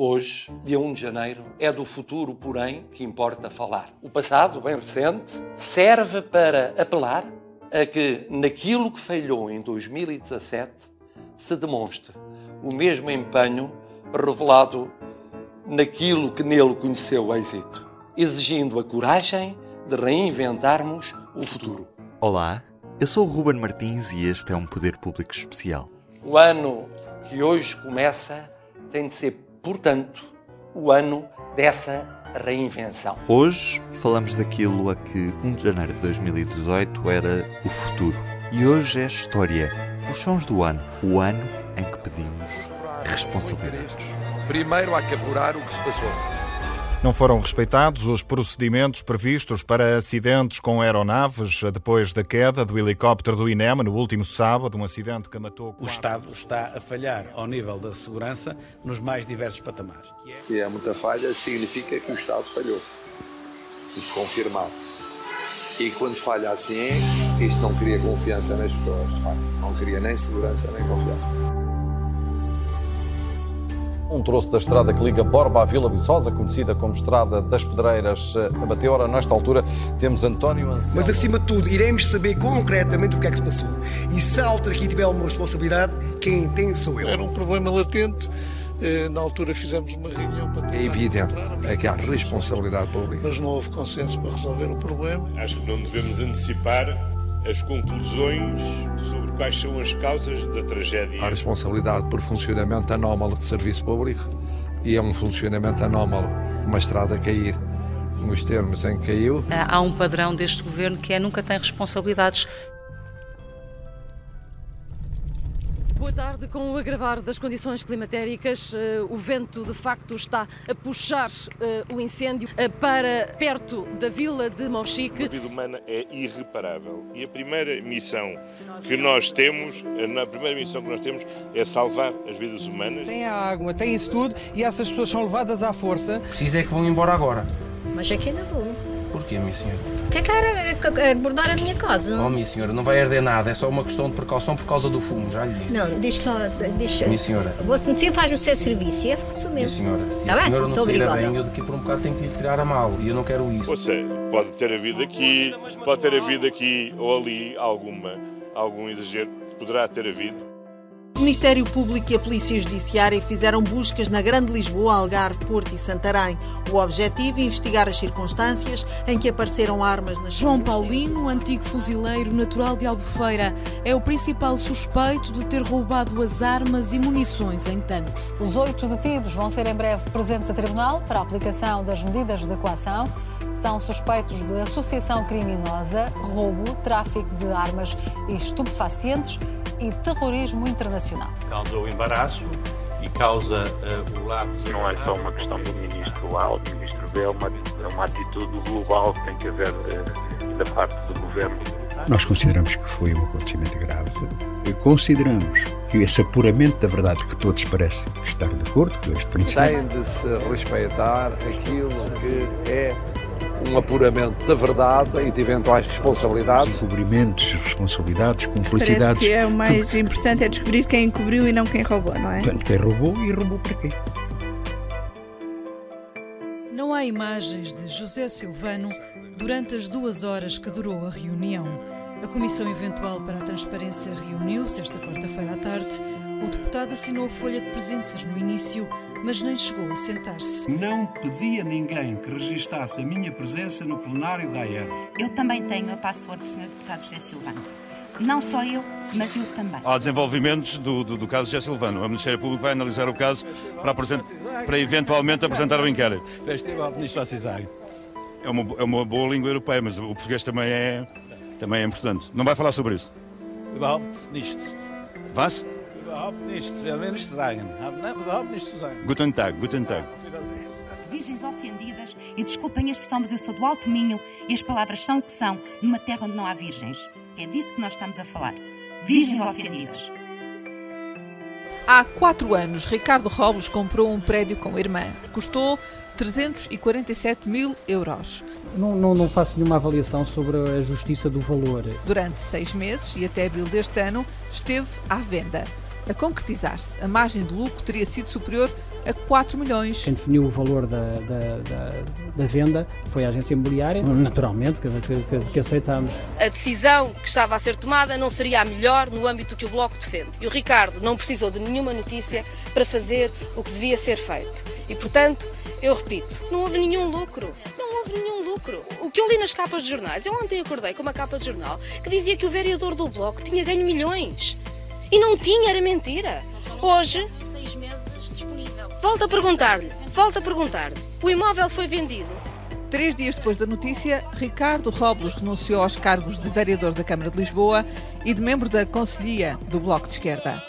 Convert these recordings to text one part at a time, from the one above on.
Hoje, dia 1 de janeiro, é do futuro, porém, que importa falar. O passado, bem recente, serve para apelar a que, naquilo que falhou em 2017, se demonstre o mesmo empenho revelado naquilo que nele conheceu êxito, exigindo a coragem de reinventarmos o futuro. Olá, eu sou o Ruben Martins e este é um Poder Público Especial. O ano que hoje começa tem de ser portanto, o ano dessa reinvenção. Hoje falamos daquilo a que 1 de janeiro de 2018 era o futuro. E hoje é a história, os sons do ano, o ano em que pedimos responsabilidades. Primeiro há que apurar o que se passou. Não foram respeitados os procedimentos previstos para acidentes com aeronaves depois da queda do helicóptero do INEM no último sábado, um acidente que matou. O Estado está a falhar ao nível da segurança nos mais diversos patamares. E é muita falha significa que o Estado falhou, se se confirmar. E quando falha assim, isto não cria confiança nas pessoas, não cria nem segurança nem confiança. Um troço da estrada que liga Borba à Vila Viçosa, conhecida como Estrada das Pedreiras, abateu. Ora, nesta altura, temos António Anselmo. Mas, acima de tudo, iremos saber concretamente o que é que se passou. E se a autarquia tiver uma responsabilidade, quem tem sou eu. Era um problema latente. Na altura fizemos uma reunião para É evidente é que há responsabilidade pública. Mas não houve consenso para resolver o problema. Acho que não devemos antecipar as conclusões sobre quais são as causas da tragédia. Há responsabilidade por funcionamento anómalo de serviço público e é um funcionamento anómalo uma estrada a cair nos termos em que caiu. Há um padrão deste governo que é nunca tem responsabilidades. Boa tarde. Com o agravar das condições climatéricas, o vento de facto está a puxar o incêndio para perto da vila de Mochique. A vida humana é irreparável e a primeira missão que nós temos, a primeira missão que nós temos é salvar as vidas humanas. Tem a água, tem isso tudo e essas pessoas são levadas à força. Precisa é que vão embora agora. Mas aqui não vou. Porquê, minha senhora? Quer quer abordar a minha casa? Oh, minha senhora, não vai arder nada, é só uma questão de precaução por causa do fumo, já lhe disse. Não, deixa lá, deixa. Minha senhora. Você me faz o seu serviço e eu faço o meu. Minha senhora, se tá a bem? senhora não obrigada. bem, eu daqui por um bocado tenho que lhe tirar a mal e eu não quero isso. Ou seja, pode ter havido aqui, pode ter havido aqui ou ali alguma, algum exagero, poderá ter havido. O Ministério Público e a Polícia Judiciária fizeram buscas na Grande Lisboa, Algarve, Porto e Santarém. O objetivo é investigar as circunstâncias em que apareceram armas nas João Paulino, antigo fuzileiro natural de Albufeira, é o principal suspeito de ter roubado as armas e munições em tanques. Os oito detidos vão ser em breve presentes a tribunal para a aplicação das medidas de coação. São suspeitos de associação criminosa, roubo, tráfico de armas e estupefacientes e terrorismo internacional. Causa o embaraço e causa uh, o lado. Não é só uma questão do ministro A ou do ministro B, é uma, é uma atitude global que tem que haver uh, da parte do governo. Nós consideramos que foi um acontecimento grave. Consideramos que esse apuramento da verdade que todos parecem estar de acordo com este princípio. Tem de se respeitar aquilo que é um apuramento da verdade e de eventuais responsabilidades. Encobrimentos, responsabilidades, cumplicidades. Parece que é o mais importante é descobrir quem encobriu e não quem roubou, não é? Quem roubou e roubou para quê? Não há imagens de José Silvano durante as duas horas que durou a reunião. A Comissão Eventual para a Transparência reuniu-se esta quarta-feira à tarde. O deputado assinou a folha de presenças no início, mas nem chegou a sentar-se. Não pedi a ninguém que registasse a minha presença no plenário da AR. Eu também tenho a password do Sr. Deputado José Silvano. Não só eu, mas eu também. Há desenvolvimentos do, do, do caso José Silvano. O Ministério Público vai analisar o caso para, apresent... para eventualmente apresentar o inquérito. Ministro Cisário. É uma, é uma boa língua europeia, mas o português também é, também é importante. Não vai falar sobre isso? Überhaupt nicht. Was? Überhaupt nichts. Wir werden nichts sagen. Überhaupt nichts zu sagen. Guten Tag, guten Tag. virgens ofendidas, e desculpem a expressão, mas eu sou do Alto Minho e as palavras são o que são, numa terra onde não há virgens. É disso que nós estamos a falar. Virgens ofendidas. Há quatro anos, Ricardo Robles comprou um prédio com a irmã. Custou 347 mil euros. Não, não, não faço nenhuma avaliação sobre a justiça do valor. Durante seis meses e até abril deste ano, esteve à venda. A concretizar-se, a margem de lucro teria sido superior a 4 milhões. Quem definiu o valor da, da, da, da venda foi a agência imobiliária, naturalmente, que, que, que aceitamos. A decisão que estava a ser tomada não seria a melhor no âmbito que o Bloco defende. E o Ricardo não precisou de nenhuma notícia para fazer o que devia ser feito. E, portanto, eu repito, não houve nenhum lucro. Não houve nenhum lucro. O que eu li nas capas de jornais, eu ontem acordei com uma capa de jornal que dizia que o vereador do Bloco tinha ganho milhões. E não tinha, era mentira. Hoje. Seis meses disponível. Volto a perguntar-lhe, volto a perguntar-lhe. O imóvel foi vendido. Três dias depois da notícia, Ricardo Robles renunciou aos cargos de vereador da Câmara de Lisboa e de membro da Conselhia do Bloco de Esquerda.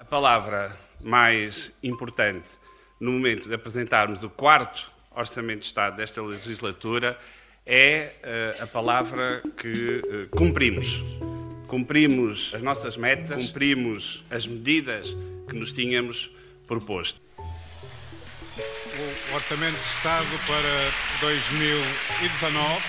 A palavra mais importante no momento de apresentarmos o quarto Orçamento de Estado desta legislatura é uh, a palavra que uh, cumprimos cumprimos as nossas metas, cumprimos as medidas que nos tínhamos proposto. O Orçamento de Estado para 2019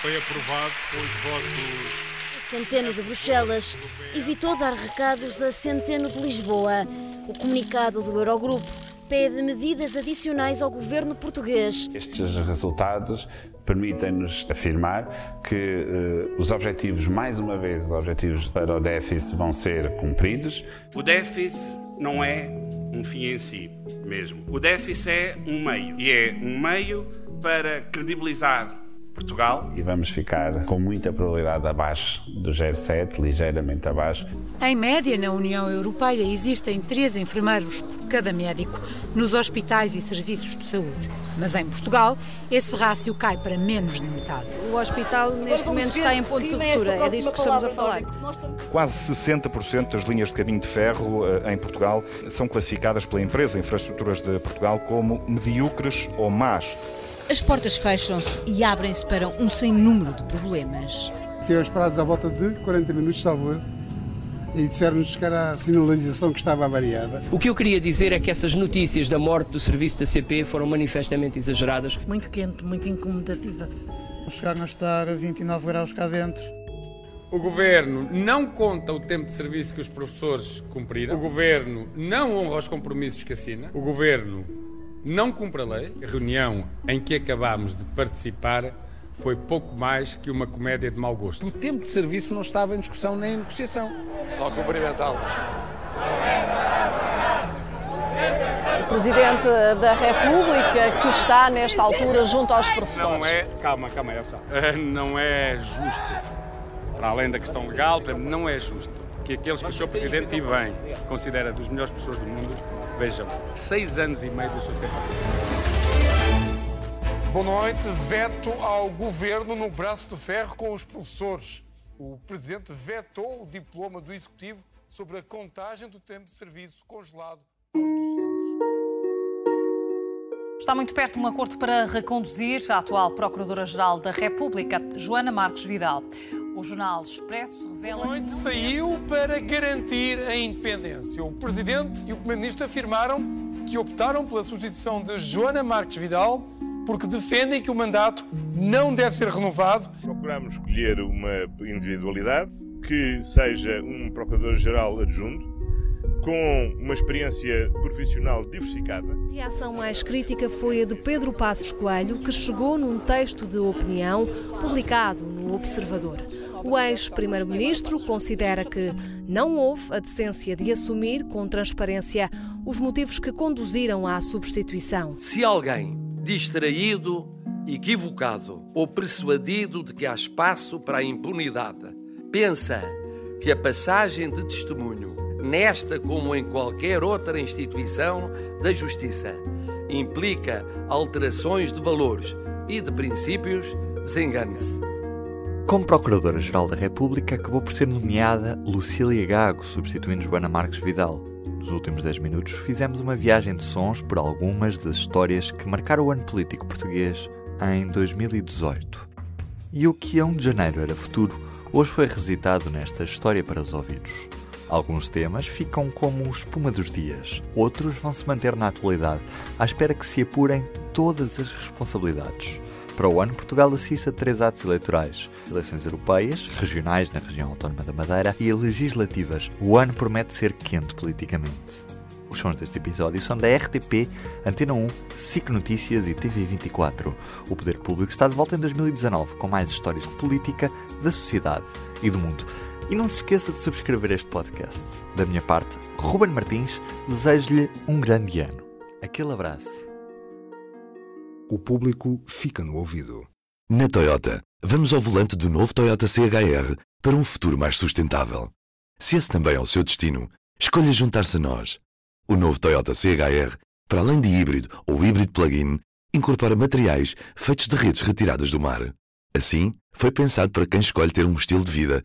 foi aprovado com os votos. Centeno de Bruxelas evitou dar recados a Centeno de Lisboa. O comunicado do Eurogrupo pede medidas adicionais ao governo português. Estes resultados permitem-nos afirmar que uh, os objetivos, mais uma vez, os objetivos para o déficit vão ser cumpridos. O déficit não é um fim em si mesmo. O déficit é um meio e é um meio para credibilizar Portugal. E vamos ficar com muita probabilidade abaixo do 0,7, ligeiramente abaixo. Em média, na União Europeia, existem três enfermeiros por cada médico nos hospitais e serviços de saúde. Mas em Portugal, esse rácio cai para menos de metade. O hospital, neste momento, está em ponto de ruptura. É disso que estamos a falar. Quase 60% das linhas de caminho de ferro eh, em Portugal são classificadas pela empresa Infraestruturas de Portugal como medíocres ou más. As portas fecham-se e abrem-se para um sem número de problemas. Temos parados à volta de 40 minutos, salvo eu, e disseram-nos que era a sinalização que estava avariada. O que eu queria dizer é que essas notícias da morte do serviço da CP foram manifestamente exageradas. Muito quente, muito incomodativa. Chegaram a estar a 29 graus cá dentro. O governo não conta o tempo de serviço que os professores cumpriram. O governo não honra os compromissos que assina. O governo não cumpre a lei. A reunião em que acabámos de participar foi pouco mais que uma comédia de mau gosto. O tempo de serviço não estava em discussão nem em negociação. Só cumprimentá-los. O Presidente da República que está nesta altura junto aos professores. Não é, calma, calma, Elsa. Não é justo, para além da questão legal, não é justo que aqueles que o Sr. Presidente, e bem, considera dos melhores pessoas do mundo, vejam, seis anos e meio do seu tempo. Boa noite. Veto ao governo no braço de ferro com os professores. O Presidente vetou o diploma do Executivo sobre a contagem do tempo de serviço congelado aos docentes. Está muito perto um acordo para reconduzir a atual Procuradora-Geral da República, Joana Marques Vidal. O jornal Expresso revela. Noite saiu para garantir a independência. O Presidente e o Primeiro-Ministro afirmaram que optaram pela substituição de Joana Marques Vidal porque defendem que o mandato não deve ser renovado. Procuramos escolher uma individualidade que seja um Procurador-Geral adjunto com uma experiência profissional diversificada. A reação mais crítica foi a de Pedro Passos Coelho, que chegou num texto de opinião publicado no Observador. O ex-primeiro-ministro considera que não houve a decência de assumir com transparência os motivos que conduziram à substituição. Se alguém distraído, equivocado ou persuadido de que há espaço para a impunidade pensa que a passagem de testemunho nesta como em qualquer outra instituição da justiça, implica alterações de valores e de princípios, desengane-se. Como Procuradora-Geral da República, acabou por ser nomeada Lucília Gago, substituindo Joana Marques Vidal. nos últimos 10 minutos, fizemos uma viagem de sons por algumas das histórias que marcaram o ano político português em 2018. E o que a 1 de janeiro era futuro, hoje foi revisitado nesta história para os ouvidos. Alguns temas ficam como espuma dos dias, outros vão se manter na atualidade, à espera que se apurem todas as responsabilidades. Para o ano, Portugal assiste a três atos eleitorais: eleições europeias, regionais na região autónoma da Madeira e legislativas. O ano promete ser quente politicamente. Os sons deste episódio são da RTP, Antena 1, SIC Notícias e TV24. O Poder Público está de volta em 2019 com mais histórias de política, da sociedade e do mundo. E não se esqueça de subscrever este podcast. Da minha parte, Ruben Martins, desejo-lhe um grande ano. Aquele abraço. O público fica no ouvido. Na Toyota, vamos ao volante do novo Toyota CHR para um futuro mais sustentável. Se esse também é o seu destino, escolha juntar-se a nós. O novo Toyota CHR, para além de híbrido ou híbrido plug-in, incorpora materiais feitos de redes retiradas do mar. Assim, foi pensado para quem escolhe ter um estilo de vida